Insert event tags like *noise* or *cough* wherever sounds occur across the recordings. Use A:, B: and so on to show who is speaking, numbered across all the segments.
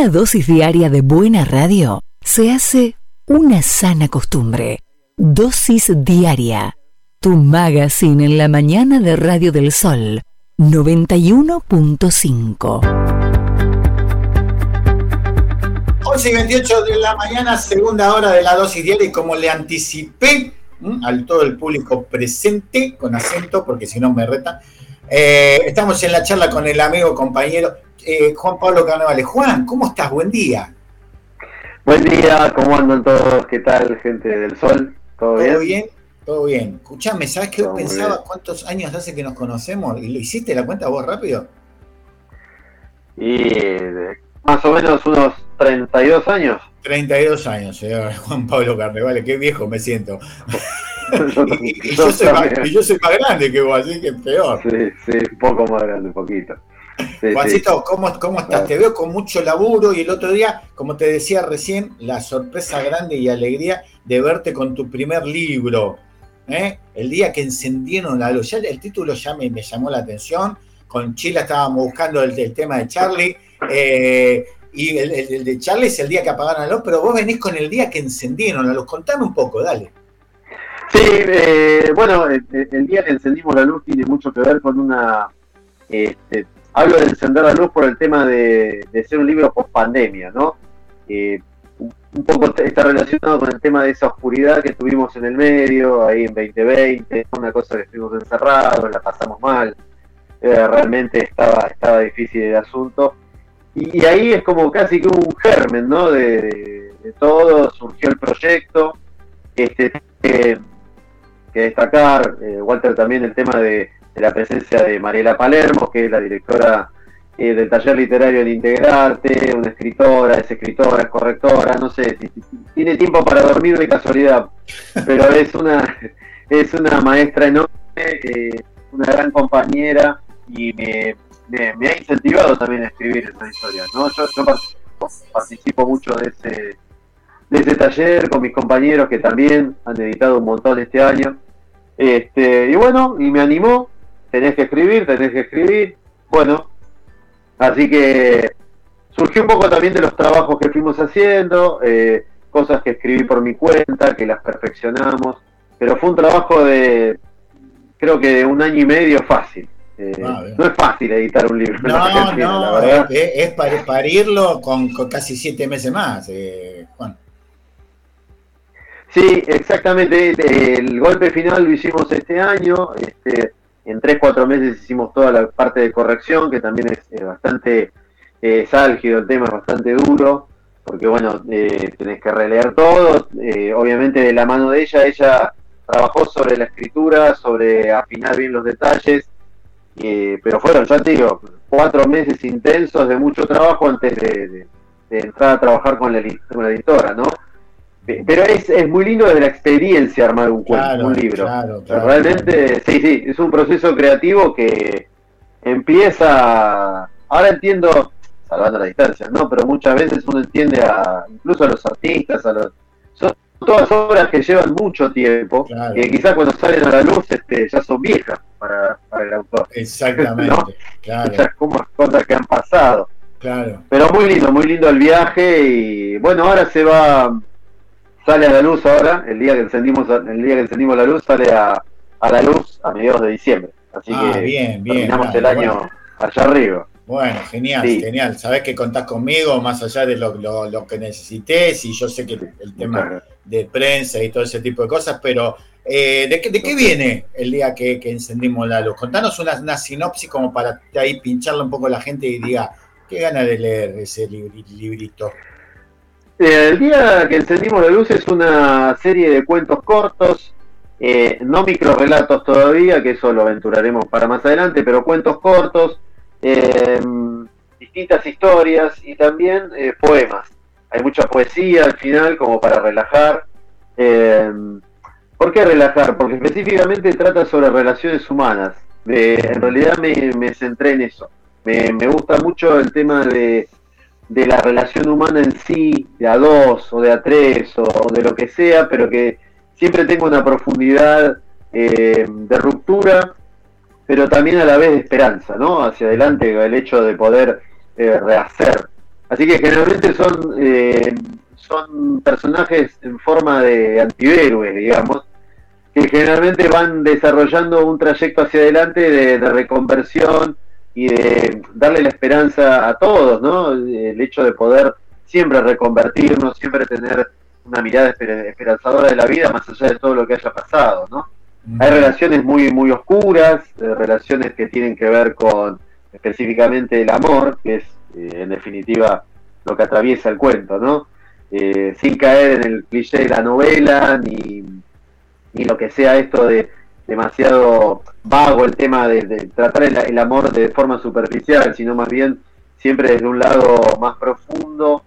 A: La dosis diaria de buena radio se hace una sana costumbre. Dosis diaria. Tu magazine en la mañana de Radio del Sol 91.5.
B: 11 y 28 de la mañana, segunda hora de la dosis diaria y como le anticipé al todo el público presente, con acento, porque si no me reta, eh, estamos en la charla con el amigo compañero eh, Juan Pablo Carnevales. Juan, ¿cómo estás? Buen día.
C: Buen día, ¿cómo andan todos? ¿Qué tal, gente del Sol?
B: ¿Todo, bien? ¿Todo bien? Todo bien. Escuchame, ¿sabes qué pensaba? ¿Cuántos años hace que nos conocemos? ¿Y lo hiciste la cuenta vos rápido?
C: Y más o menos unos 32 años.
B: 32 años, señor *laughs* Juan Pablo Carnevales, qué viejo me siento. *laughs* *laughs* y, yo soy más, grande que vos, así que peor.
C: Sí, sí, un poco más grande, un poquito.
B: Juancito, ¿cómo, ¿cómo, estás? Te veo con mucho laburo y el otro día, como te decía recién, la sorpresa grande y alegría de verte con tu primer libro. ¿eh? El día que encendieron la luz. Ya el título ya me, llamó la atención. Con Chila estábamos buscando el, tema de Charlie. Eh, y el, de Charlie es el día que apagaron la luz, pero vos venís con el día que encendieron la luz. Contame un poco, dale.
C: Sí, eh, bueno, el, día que encendimos la luz tiene mucho que ver con una este, hablo de encender la luz por el tema de, ser un libro post pandemia, ¿no? un poco está relacionado con el tema de esa oscuridad que tuvimos en el medio, ahí en 2020, una cosa que estuvimos encerrados, la pasamos mal, eh, realmente estaba, estaba difícil el asunto. Y, ahí es como casi que un germen, ¿no? De, todo, surgió el proyecto, este, que, destacar, eh, Walter, también el tema de de la presencia de Mariela Palermo, que es la directora eh, del taller literario de Integrarte, una escritora, es escritora, es correctora, no sé, tiene tiempo para dormir de casualidad, pero *laughs* es una, es una maestra enorme, eh, una gran compañera y me, me, ha incentivado también a escribir esa historia. ¿no? Yo, participo mucho de ese, de ese taller con mis compañeros que también han editado un montón este año. Este, y bueno, y me animó, tenés que escribir, tenés que escribir. Bueno, así que surgió un poco también de los trabajos que fuimos haciendo, eh, cosas que escribí por mi cuenta, que las perfeccionamos, pero fue un trabajo de, creo que de un año y medio fácil. Eh, ah, no es fácil editar un libro.
B: No, no, la verdad. Es, para parirlo con, casi siete meses más, eh, Juan.
C: Sí, exactamente. El golpe final lo hicimos este año. Este, en 3-4 meses hicimos toda la parte de corrección, que también es, bastante eh, álgido el tema, es bastante duro, porque bueno, eh, tenés que releer todo, eh, obviamente de la mano de ella, ella trabajó sobre la escritura, sobre afinar bien los detalles, eh, pero fueron, ya te digo, cuatro meses intensos de mucho trabajo antes de, entrar a trabajar con la, con la editora, ¿no? Pero es, es muy lindo desde la experiencia armar un cuento, un libro. Realmente, sí, sí, es un proceso creativo que empieza. Ahora entiendo, salvando la distancia, ¿no? Pero muchas veces uno entiende a, incluso a los artistas, a los. Son todas obras que llevan mucho tiempo, que quizás cuando salen a la luz este, ya son viejas para, para el autor.
B: Exactamente, *laughs*
C: claro. Esas cosas que han pasado. Claro. Pero muy lindo, muy lindo el viaje y bueno, ahora se va sale a la luz ahora, el día que encendimos, el día que encendimos la luz, sale a, la luz a mediados de diciembre. Así ah, que
B: bien, bien,
C: terminamos el año allá arriba.
B: Bueno, genial, genial. Sabés que contás conmigo más allá de lo, que necesites y yo sé que el, tema de prensa y todo ese tipo de cosas, pero eh, ¿de, qué, ¿de qué viene el día que, encendimos la luz? Contanos una, sinopsis como para ahí pincharle un poco a la gente y diga, qué gana de leer ese librito.
C: El día que encendimos la luz es una serie de cuentos cortos, eh, no micro relatos todavía, que eso lo aventuraremos para más adelante, pero cuentos cortos, eh, distintas historias y también eh, poemas. Hay mucha poesía al final como para relajar. ¿Por qué relajar? Porque específicamente trata sobre relaciones humanas. en realidad me, centré en eso. me gusta mucho el tema de de la relación humana en sí, de a dos o de a tres o, de lo que sea, pero que siempre tenga una profundidad eh, de ruptura, pero también a la vez de esperanza, ¿no? Hacia adelante, el hecho de poder eh, rehacer Así que generalmente son, eh, son personajes en forma de antihéroes, digamos, que generalmente van desarrollando un trayecto hacia adelante de, reconversión y de darle la esperanza a todos, ¿no? El hecho de poder siempre reconvertirnos, siempre tener una mirada esperanzadora de la vida más allá de todo lo que haya pasado, ¿no? Hay relaciones muy, muy oscuras, eh, relaciones que tienen que ver con específicamente el amor, que es eh, en definitiva lo que atraviesa el cuento, ¿no? Eh, sin caer en el cliché de la novela, ni, ni lo que sea esto de demasiado vago el tema de, tratar el, amor de forma superficial, sino más bien siempre desde un lado más profundo.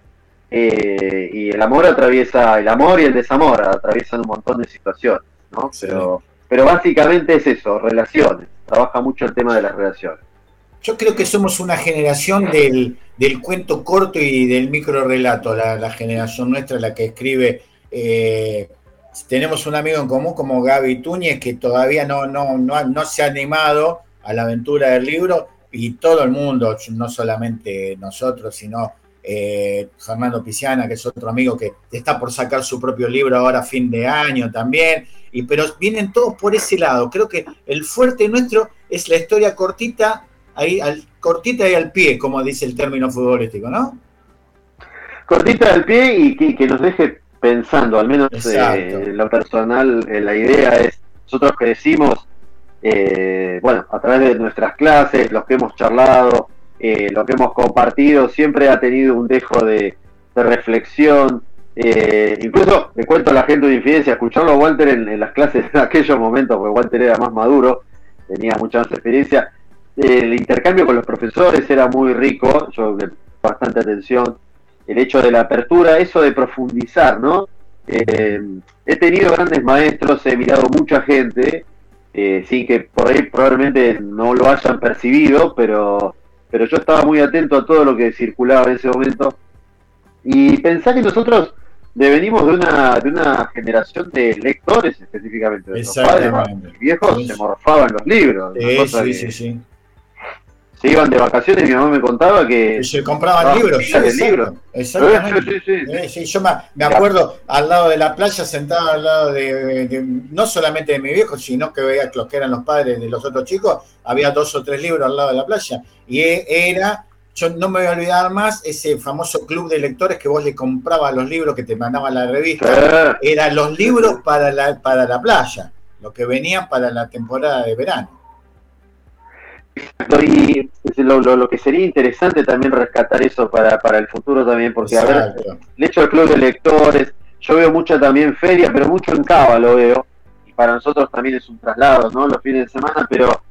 C: y el amor atraviesa, el amor y el desamor atraviesan un montón de situaciones, ¿no? Pero pero básicamente es eso, relaciones. Trabaja mucho el tema de las relaciones.
B: Yo creo que somos una generación del, cuento corto y del micro relato, la, generación nuestra, la que escribe. Eh, tenemos un amigo en común como Gaby Túñez que todavía no, no, no, no se ha animado a la aventura del libro y todo el mundo, no solamente nosotros, sino eh, Fernando Pisiana, que es otro amigo que está por sacar su propio libro ahora a fin de año también, y, pero vienen todos por ese lado. Creo que el fuerte nuestro es la historia cortita, ahí, al, cortita y al pie, como dice el término futbolístico, ¿no?
C: Cortita al pie y que, nos deje pensando, al menos eh, en lo personal, eh, la idea es, nosotros crecimos, bueno, a través de nuestras clases, los que hemos charlado, eh, lo que hemos compartido siempre ha tenido un dejo de, reflexión. Eh, incluso le cuento a la gente de infidencia, escucharlo a Walter en, las clases en aquellos momentos, porque Walter era más maduro, tenía mucha más experiencia. el intercambio con los profesores era muy rico, yo bastante atención. El hecho de la apertura, eso de profundizar, ¿no? Eh, he tenido grandes maestros, he mirado mucha gente, sí que por ahí probablemente no lo hayan percibido, pero pero yo estaba muy atento a todo lo que circulaba en ese momento. Y pensar que nosotros devenimos de una, de una generación de lectores específicamente. De los padres, viejos se morfaban los libros.
B: Sí, sí, sí, sí
C: se iban de vacaciones, mi mamá me contaba que...
B: Se compraban libros. Exactamente. Sí, yo me, acuerdo al lado de la playa, sentado al lado de, no solamente de mi viejo, sino que veía los que eran los padres de los otros chicos, había dos o tres libros al lado de la playa. Y e, era, yo no me voy a olvidar más, ese famoso club de lectores que vos le comprabas los libros que te mandaban la revista. Eran los libros para la, para la playa, los que venían para la temporada de verano.
C: Y lo, que sería interesante también rescatar eso para, para el futuro también, porque a ver, el hecho del club de lectores, yo veo mucha también feria, pero mucho en Cava lo veo, y para nosotros también es un traslado, ¿no? Los fines de semana, pero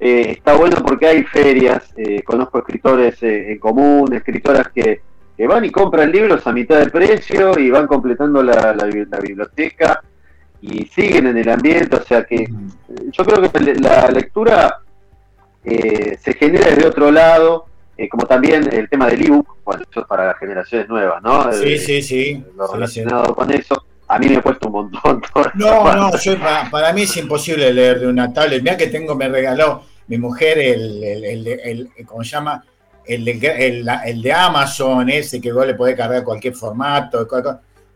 C: eh, está bueno porque hay ferias, eh, conozco escritores eh, en común, escritoras que, van y compran libros a mitad de precio y van completando la, la, biblioteca y siguen en el ambiente, o sea que yo creo que la lectura eh, se genera desde otro lado, eh, como también el tema del ebook, bueno, eso es para las generaciones nuevas, ¿no?
B: Sí, eh, sí, sí.
C: Lo relacionado con eso. A mí me ha puesto un montón. *laughs*
B: No, no, yo, para, mí es imposible leer de una tablet. Mira que tengo, me regaló mi mujer el, el, el, ¿cómo se llama? El de, el, de Amazon, ese que vos le podés cargar cualquier formato,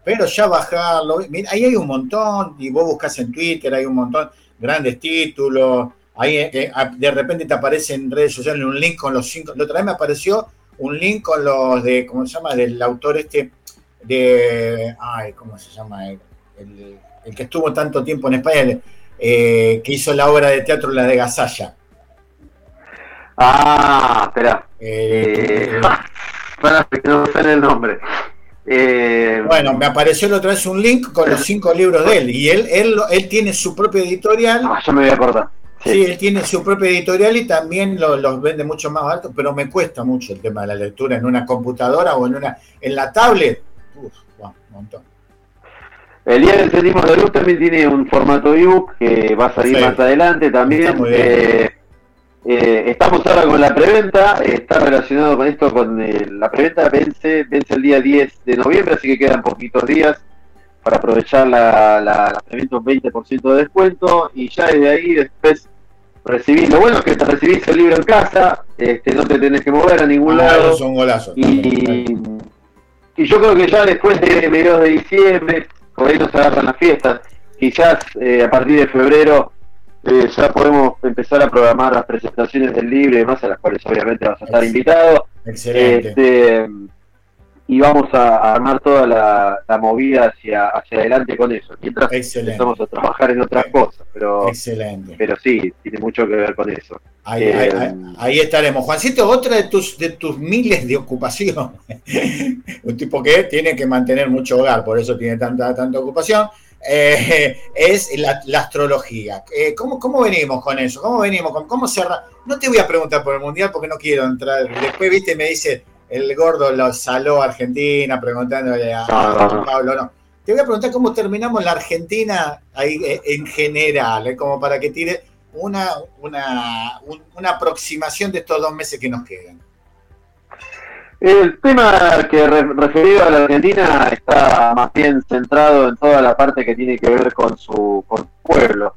B: pero ya bajarlo, mira, ahí hay un montón, y vos buscas en Twitter, hay un montón, grandes títulos, Ahí eh, eh, de repente te aparece en redes sociales un link con los cinco. La otra vez me apareció un link con los de, ¿cómo se llama? Del autor este de. Ay, ¿cómo se llama? El, que estuvo tanto tiempo en España, eh, que hizo la obra de teatro La de Gasalla.
C: Ah, espera. Eh, *laughs* para que no sé el nombre.
B: bueno, me apareció la otra vez un link con los cinco libros de él y él, él, él tiene su propio editorial.
C: Ah, ya me voy a acordar.
B: Sí, él tiene su propia editorial y también los vende mucho más alto, pero me cuesta mucho el tema de la lectura en una computadora o en una en la tablet. Uf, un montón.
C: El día del Sentimos de Luz también tiene un formato ebook que va a salir más adelante también. Eh, eh, estamos ahora con la preventa, está relacionado con esto, con eh, la preventa vence, vence el día 10 de noviembre, así que quedan poquitos días para aprovechar la, la, la preventa un 20% de descuento y ya desde ahí después recibís, lo bueno es que te recibís el libro en casa, este, no te tenés que mover a ningún ah, lado.
B: Son golazos.
C: Y, y yo creo que ya después de mediados de diciembre, por ahí nos agarran las fiestas, quizás eh, a partir de febrero eh, ya podemos empezar a programar las presentaciones del libro y demás, a las cuales obviamente vas a estar invitado.
B: Excelente.
C: Este, y vamos a, armar toda la, movida hacia, hacia adelante con eso. Mientras empezamos a trabajar en otras cosas, pero,
B: Excelente.
C: pero sí, tiene mucho que ver con eso.
B: Ahí, ahí, eh, estaremos. Juancito, otra de tus, de tus miles de ocupaciones, *laughs* un tipo que tiene que mantener mucho hogar, por eso tiene tanta, tanta ocupación, eh, es la, astrología. Eh, ¿cómo, ¿cómo, venimos con eso? ¿Cómo venimos? Con, ¿Cómo cerra? No te voy a preguntar por el Mundial porque no quiero entrar. Después, viste, me dice el gordo lo saló a Argentina preguntándole a, Pablo, no. Te voy a preguntar cómo terminamos la Argentina ahí eh, en general, eh, como para que tire una, una, una aproximación de estos dos meses que nos quedan.
C: El tema que referido a la Argentina está más bien centrado en toda la parte que tiene que ver con su, pueblo.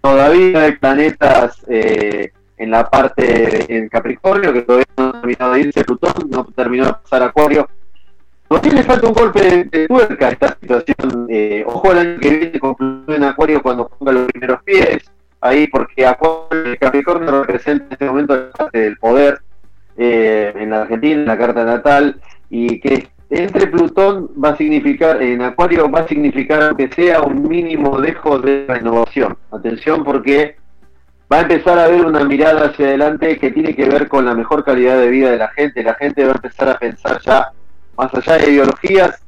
C: Todavía hay planetas eh, en la parte en Capricornio, que todavía terminado de irse Plutón, no terminó de pasar Acuario. No tiene falta un golpe de, tuerca esta situación. Eh, ojo el año que viene con Plutón en Acuario cuando ponga los primeros pies, ahí porque Acuario Capricornio representa en este momento la parte del poder eh, en la Argentina, en la carta natal, y que entre Plutón va a significar, en Acuario va a significar que sea un mínimo dejo de renovación. Atención porque va a empezar a haber una mirada hacia adelante que tiene que ver con la mejor calidad de vida de la gente. La gente va a empezar a pensar ya, más allá de ideologías,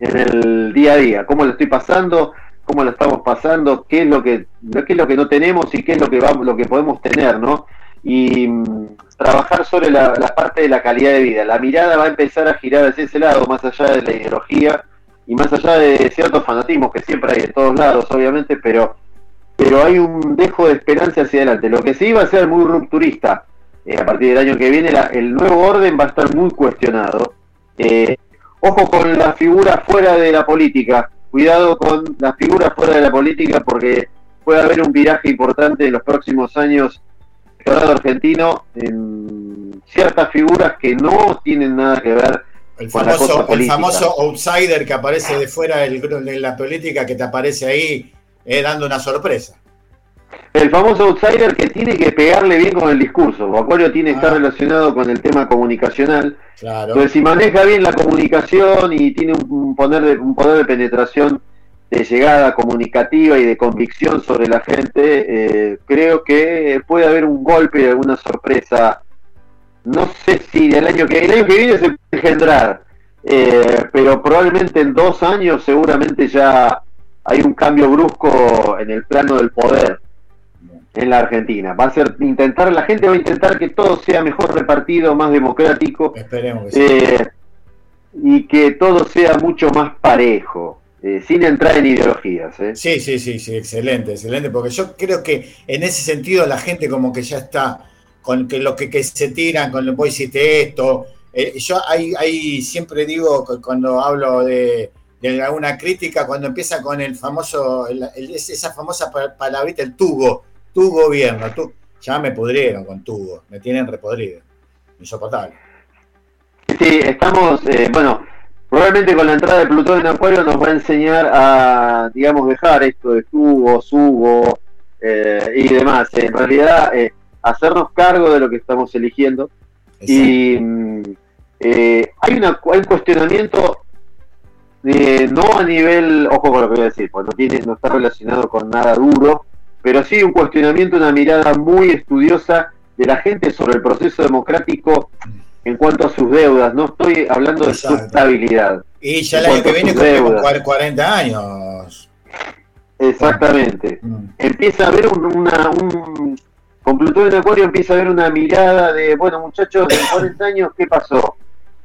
C: en el día a día. ¿Cómo lo estoy pasando? ¿Cómo lo estamos pasando? ¿Qué es lo que, qué es lo que no tenemos y qué es lo que, vamos, lo que podemos tener? ¿no? Y mm, trabajar sobre la, la parte de la calidad de vida. La mirada va a empezar a girar hacia ese lado, más allá de la ideología y más allá de ciertos fanatismos que siempre hay en todos lados, obviamente, pero pero hay un dejo de esperanza hacia adelante. Lo que sí va a ser muy rupturista eh, a partir del año que viene, el nuevo orden va a estar muy cuestionado. Eh, ojo con las figuras fuera de la política, cuidado con las figuras fuera de la política porque puede haber un viraje importante en los próximos años el argentino en ciertas figuras que no tienen nada que ver
B: el con famoso, la cosa el famoso outsider que aparece de fuera de la política que te aparece ahí eh, dando una sorpresa.
C: El famoso outsider que tiene que pegarle bien con el discurso. Acuario tiene que estar ah. relacionado con el tema comunicacional.
B: Claro.
C: Entonces, si maneja bien la comunicación y tiene un poder de, un poder de penetración de llegada comunicativa y de convicción sobre la gente, eh, creo que puede haber un golpe, alguna sorpresa. No sé si el año que, el año que viene se puede engendrar, eh, pero probablemente en dos años seguramente ya hay un cambio brusco en el plano del poder en la Argentina. Va a ser intentar, la gente va a intentar que todo sea mejor repartido, más democrático.
B: Esperemos
C: eh, y que todo sea mucho más parejo. Eh, sin entrar en ideologías. ¿eh?
B: Sí, sí, sí, sí, excelente, excelente, porque yo creo que en ese sentido la gente como que ya está con que lo que, se tiran, con lo que hiciste esto. yo ahí siempre digo cuando hablo de, de alguna crítica cuando empieza con el famoso, esa famosa palabrita, el tubo, tu gobierno, tu, ya me pudrieron con tubo, me tienen repodrido, insoportable.
C: Sí, estamos, eh, bueno, probablemente con la entrada de Plutón en Acuario nos va a enseñar a, digamos, dejar esto de tubo, subo eh, y demás. En realidad, eh, hacernos cargo de lo que estamos eligiendo. Y mm, hay, una, hay un cuestionamiento no a nivel, ojo con lo que voy a decir, pues no, tiene, no está relacionado con nada duro, pero sí un cuestionamiento, una mirada muy estudiosa de la gente sobre el proceso democrático en cuanto a sus deudas. No estoy hablando de su estabilidad.
B: Y ya el año que viene con 40 años.
C: Exactamente. Mm. Empieza a haber una, un, con Plutón en Acuario empieza a haber una mirada de, bueno muchachos, en 40 años, ¿qué pasó?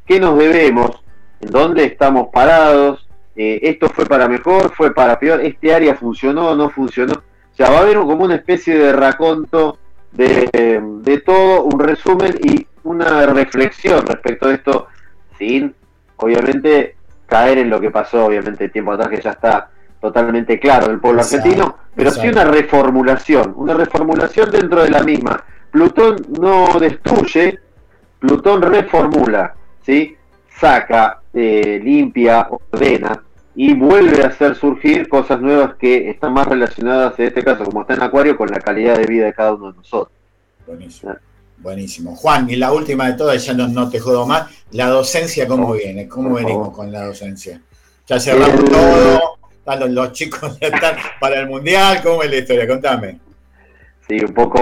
C: ¿Qué nos debemos? En dónde estamos parados, eh, esto fue para mejor, fue para peor, este área funcionó, no funcionó. O sea, va a haber como una especie de raconto de, de todo, un resumen y una reflexión respecto a esto, sin, obviamente, caer en lo que pasó, obviamente, tiempo atrás, que ya está totalmente claro del pueblo argentino, pero sí una reformulación, una reformulación dentro de la misma. Plutón no destruye, Plutón reformula, ¿sí? Saca, eh, limpia, ordena y vuelve a hacer surgir cosas nuevas que están más relacionadas, en este caso, como está en Acuario, con la calidad de vida de cada uno de nosotros.
B: Buenísimo. Buenísimo. Juan, y la última de todas, ya no, no te jodo más, la docencia, ¿cómo viene? ¿Cómo venimos con la docencia? Ya cerramos todo, están los, chicos están para el Mundial, ¿cómo es la historia? Contame.
C: Sí, un poco,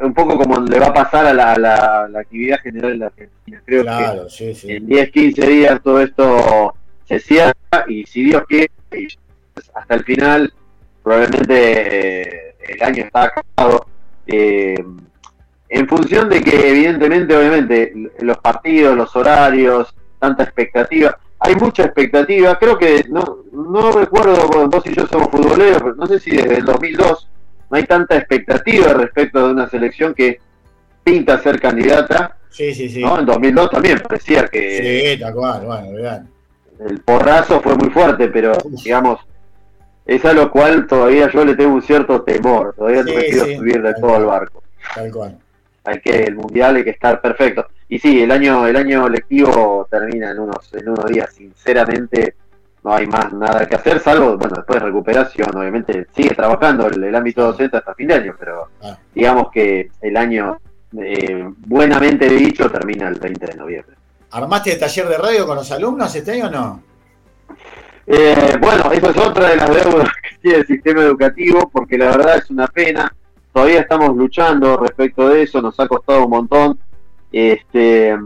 C: un poco como le va a pasar a la, la, actividad general de la Argentina. Creo que en 10, 15 días todo esto se cierra y si Dios quiere, hasta el final, probablemente eh, el año está acabado. Eh, en función de que evidentemente, obviamente, los partidos, los horarios, tanta expectativa, hay mucha expectativa, creo que, no, no recuerdo, vos y yo somos futboleros, pero no sé si desde el 2002 no hay tanta expectativa respecto de una selección que pinta ser candidata.
B: Sí, sí, sí.
C: En 2002 también parecía
B: que. Sí, tal cual, bueno,
C: El porrazo fue muy fuerte, pero digamos, es a lo cual todavía yo le tengo un cierto temor. Todavía no me quiero subir de todo al barco.
B: Tal cual.
C: Hay que, el mundial hay que estar perfecto. Y sí, el año, el año lectivo termina en unos, en unos días. Sinceramente, no hay más nada que hacer, salvo, bueno, después de recuperación, obviamente sigue trabajando el, ámbito docente hasta fin de año, pero ah. digamos que el año, eh, buenamente dicho, termina el 20 de noviembre.
B: ¿Armaste el taller de radio con los alumnos este año o no?
C: Eh, bueno, eso es otra de las deudas que tiene el sistema educativo, porque la verdad es una pena. Todavía estamos luchando respecto de eso, nos ha costado un montón. Este,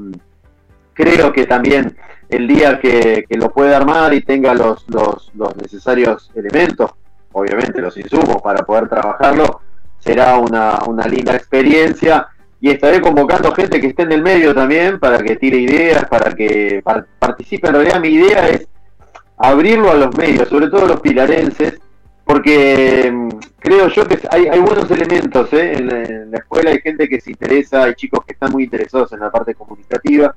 C: creo que también el día que, lo pueda armar y tenga los, los, necesarios elementos, obviamente los insumos para poder trabajarlo, será una, linda experiencia y estaré convocando gente que esté en el medio también para que tire ideas, para que participe. En realidad mi idea es abrirlo a los medios, sobre todo a los pilarenses, porque mm, creo yo que hay, hay buenos elementos ¿eh? en, en, la, escuela, hay gente que se interesa, hay chicos que están muy interesados en la parte comunicativa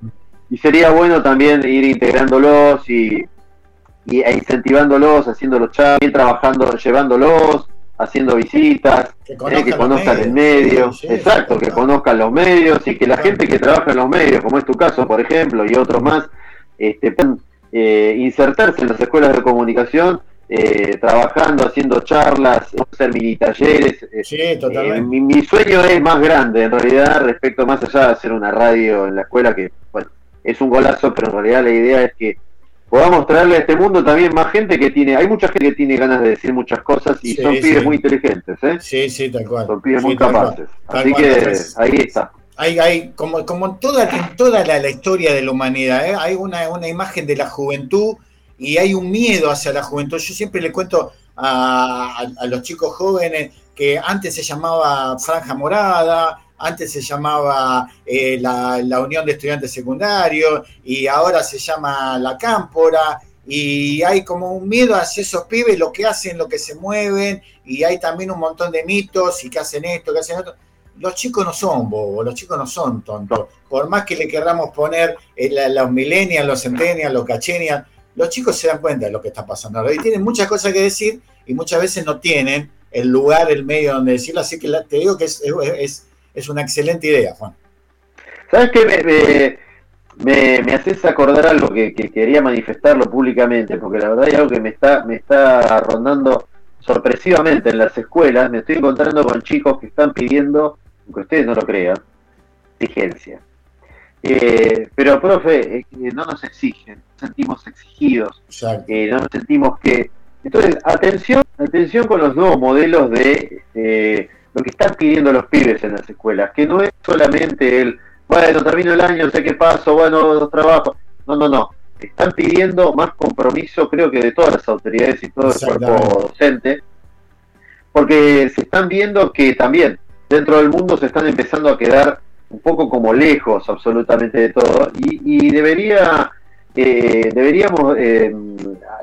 C: y sería bueno también ir integrándolos y, y e incentivándolos, haciéndolos chat, ir trabajando, llevándolos, haciendo visitas, que, eh, conozcan el medio, exacto, que conozcan los medios y que la gente que trabaja en los medios, como es tu caso, por ejemplo, y otros más, este, puedan eh, insertarse en las escuelas de comunicación, eh, trabajando, haciendo charlas, hacer mini talleres.
B: Sí, totalmente.
C: Mi, mi, sueño es más grande, en realidad, respecto más allá de hacer una radio en la escuela, que, bueno, es un golazo, pero en realidad la idea es que podamos traerle a este mundo también más gente que tiene, hay mucha gente que tiene ganas de decir muchas cosas y son pibes muy inteligentes, ¿eh?
B: Sí, sí, tal cual.
C: Son pibes muy capaces. Así que ahí está.
B: Hay, hay, como, como en toda, toda la, historia de la humanidad, ¿eh? hay una, una imagen de la juventud y hay un miedo hacia la juventud. Yo siempre le cuento a, a, los chicos jóvenes que antes se llamaba franja morada, antes se llamaba eh, la, Unión de Estudiantes Secundarios y ahora se llama la Cámpora y hay como un miedo hacia esos pibes, lo que hacen, lo que se mueven y hay también un montón de mitos y que hacen esto, que hacen esto. Los chicos no son bobos, los chicos no son tontos. Por más que le queramos poner eh, los millennials, los centennials, los cachenials, los chicos se dan cuenta de lo que está pasando y tienen muchas cosas que decir y muchas veces no tienen el lugar, el medio donde decirlo. Así que te digo que es es una excelente idea, Juan.
C: ¿Sabes qué? Me, me, haces acordar algo que, quería manifestarlo públicamente, porque la verdad hay algo que me está, me está rondando sorpresivamente en las escuelas. Me estoy encontrando con chicos que están pidiendo, aunque ustedes no lo crean, exigencia. Eh, pero, profe, no nos exigen, nos sentimos exigidos, eh, no nos sentimos que... Entonces, atención, atención con los nuevos modelos de... Lo que están pidiendo los pibes en las escuelas, que no es solamente el, bueno, termino el año, sé qué paso, bueno, trabajo. No, no, no. Están pidiendo más compromiso, creo que de todas las autoridades y todo el cuerpo docente, porque se están viendo que también dentro del mundo se están empezando a quedar un poco como lejos absolutamente de todo y, y debería eh, deberíamos eh,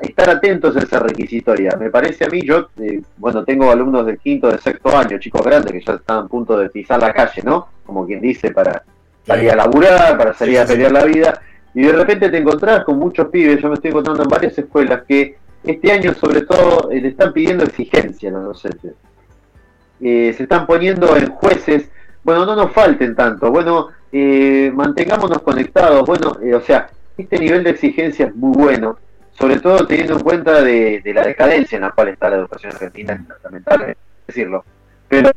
C: estar atentos a esa requisitoria. Me parece a mí, yo, eh, bueno, tengo alumnos del quinto, de sexto año, chicos grandes que ya están a punto de pisar la calle, ¿no? Como quien dice, para salir a laburar, para salir a pelear la vida. Y de repente te encontrás con muchos pibes, yo me estoy encontrando en varias escuelas que este año sobre todo le están pidiendo exigencia a los docentes. se están poniendo en jueces, bueno, no nos falten tanto, bueno, mantengámonos conectados, bueno, o sea, este nivel de exigencia es muy bueno, sobre todo teniendo en cuenta de, la decadencia en la cual está la educación argentina, lamentable decirlo. Pero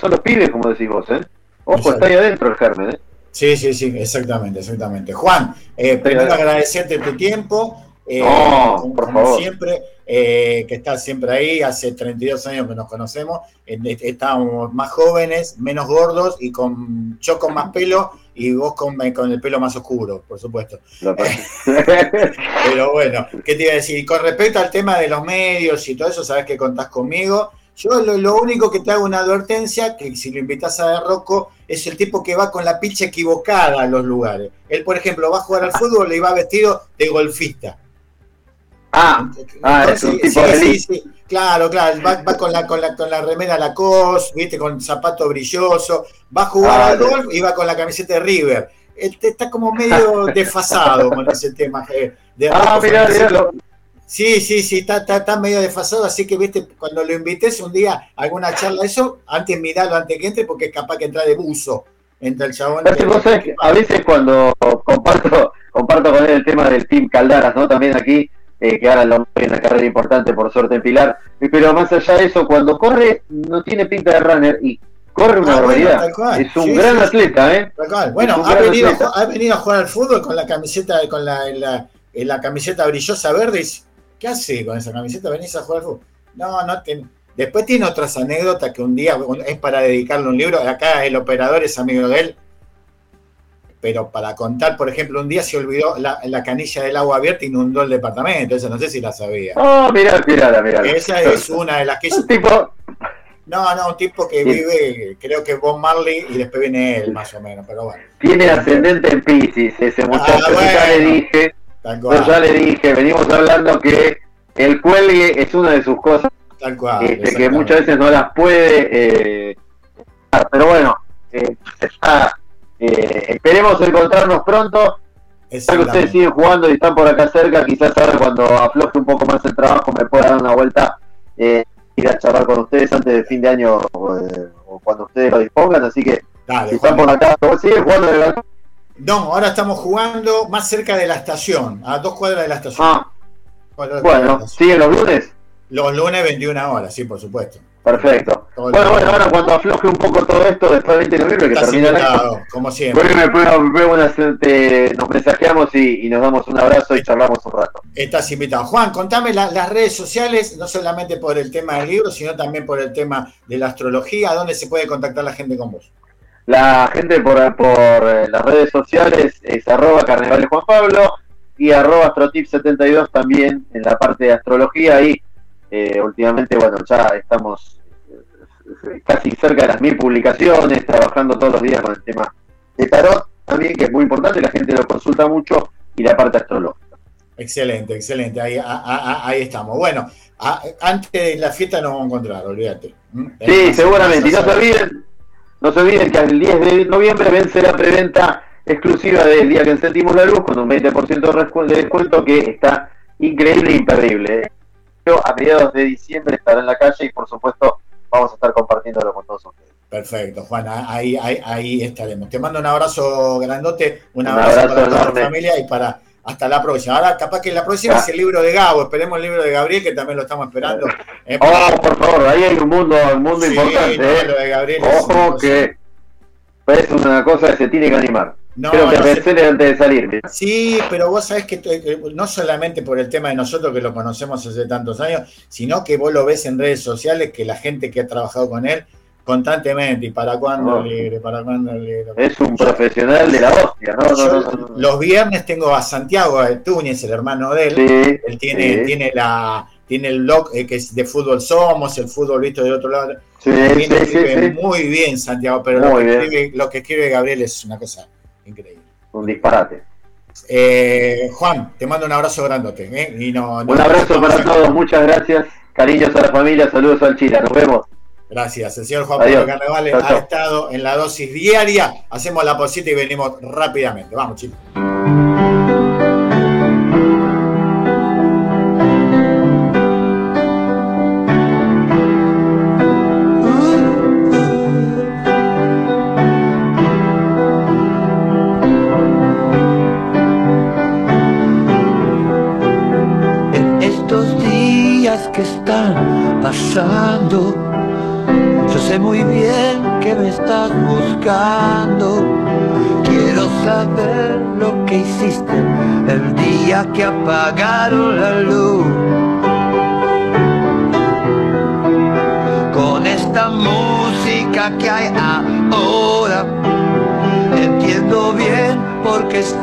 C: son los pibes, como decís vos, ¿eh? Ojo, está ahí adentro el germen, ¿eh?
B: Sí, sí, sí, exactamente, exactamente. Juan, eh, primero agradecerte tu tiempo.
C: Eh, como, por favor.
B: siempre, eh, que estás siempre ahí, hace 32 años que nos conocemos, estábamos más jóvenes, menos gordos y con yo con más pelo y vos con, con el pelo más oscuro, por supuesto. *laughs* Pero bueno, ¿qué te iba a decir? Con respecto al tema de los medios y todo eso, sabes que contás conmigo. Yo lo, único que te hago una advertencia, que si lo invitas a Rocco, es el tipo que va con la picha equivocada a los lugares. Él, por ejemplo, va a jugar al fútbol y va vestido de golfista.
C: Ah, ah es un tipo
B: sí, sí, claro, claro, va, con, la, con, la, con la remera Lacoste, viste, con zapato brilloso, va a jugar al golf y va con la camiseta de River. Está como medio *laughs* desfasado con ese tema. Eh, de ah, mira, Sí, sí, sí, está, está, medio desfasado, así que, viste, cuando lo invites un día a alguna charla, eso, antes miralo antes que entre, porque es capaz que entra de buzo. Entra el chabón.
C: a veces cuando comparto, comparto con él el tema del Team Caldaras, ¿no? También aquí, eh, que ahora lo en una carrera importante por suerte en Pilar, pero más allá de eso, cuando corre no tiene pinta de runner y corre una ah, barbaridad. es un gran atleta, ¿eh?
B: Bueno, ha venido, ha venido, a jugar al fútbol con la camiseta, con la, la, la, camiseta brillosa verde. ¿Qué hace con esa camiseta? ¿Venís a jugar al fútbol? No, no Después tiene otras anécdotas que un día es para dedicarle un libro. Acá el operador es amigo de él pero para contar, por ejemplo, un día se olvidó la, canilla del agua abierta y inundó el departamento, esa no sé si la sabía.
C: Oh, mirá, mirá, mirá.
B: Esa es una de las que...
C: Un tipo...
B: No, no, un tipo que vive, creo que Bob Marley y después viene él, más o menos, pero bueno.
C: Tiene ascendente en Pisces ese ah, muchacho, ya le dije, ya le dije, venimos hablando que el cuelgue es una de sus cosas, Tal cual, este, que muchas veces no las puede, eh, pero bueno, eh, está eh, esperemos encontrarnos pronto. Ya que ustedes siguen jugando y están por acá cerca, quizás ahora cuando afloje un poco más el trabajo me pueda dar una vuelta, eh, ir a charlar con ustedes antes del fin de año eh, o, cuando ustedes lo dispongan. Así que si están por acá, ¿siguen jugando de
B: No, ahora estamos jugando más cerca de la estación, a dos cuadras de la estación.
C: Ah, bueno, ¿siguen los lunes?
B: Los lunes 21 horas, sí, por supuesto.
C: Perfecto. Bueno, bueno, ahora cuando afloje un poco todo esto, después del 20 de noviembre, que termina
B: el como siempre.
C: nos mensajeamos y, nos damos un abrazo y charlamos un rato.
B: Estás invitado. Juan, contame las redes sociales, no solamente por el tema del libro, sino también por el tema de la astrología. ¿Dónde se puede contactar la gente con vos?
C: La gente por, por eh, las redes sociales es arroba carnevales Juan Pablo y arroba astrotip72 también en la parte de astrología. Y eh, últimamente, bueno, ya estamos casi cerca de las mil publicaciones, trabajando todos los días con el tema de tarot, también que es muy importante, la gente lo consulta mucho, y la parte astrológica.
B: Excelente, excelente, ahí, ahí estamos. Bueno, antes de la fiesta nos vamos a encontrar, olvídate.
C: ¿Mm? Sí, seguramente, y no se olviden, no se olviden que el 10 de noviembre vence la preventa exclusiva del día que encendimos la luz con un 20% de descuento que está increíble e imperdible. A mediados de diciembre estará en la calle y por supuesto vamos a estar compartiéndolo con todos ustedes.
B: Perfecto, Juan, ahí, ahí, ahí estaremos. Te mando un abrazo grandote, un, abrazo, para toda la familia y para hasta la próxima. Ahora, capaz que la próxima ah. es el libro de Gabo, esperemos el libro de Gabriel, que también lo estamos esperando.
C: Eh, oh, por favor, ahí hay un mundo, un mundo importante. ¿eh? Lo de Gabriel Ojo que es una cosa que se tiene que animar. No, Creo que no antes de salir.
B: Sí, pero vos sabés que eh, no solamente por el tema de nosotros que lo conocemos hace tantos años, sino que vos lo ves en redes sociales que la gente que ha trabajado con él constantemente y para cuándo libre, para cuándo libre.
C: Es un profesional de la hostia, ¿no?
B: los viernes tengo a Santiago Túñez, el hermano de él. él tiene, tiene la tiene el blog eh, que es de fútbol somos, el fútbol visto de otro lado. Sí, muy bien Santiago, pero lo que, escribe, lo que escribe Gabriel es una cosa increíble.
C: Un disparate.
B: Eh, Juan, te mando un abrazo grandote.
C: ¿eh? un abrazo para todos, muchas gracias. Cariños a la familia, saludos al Chile, nos vemos.
B: Gracias. El señor Juan Pablo Carnevales ha estado en la dosis diaria. Hacemos la posita y venimos rápidamente. Vamos, chicos.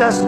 D: hasta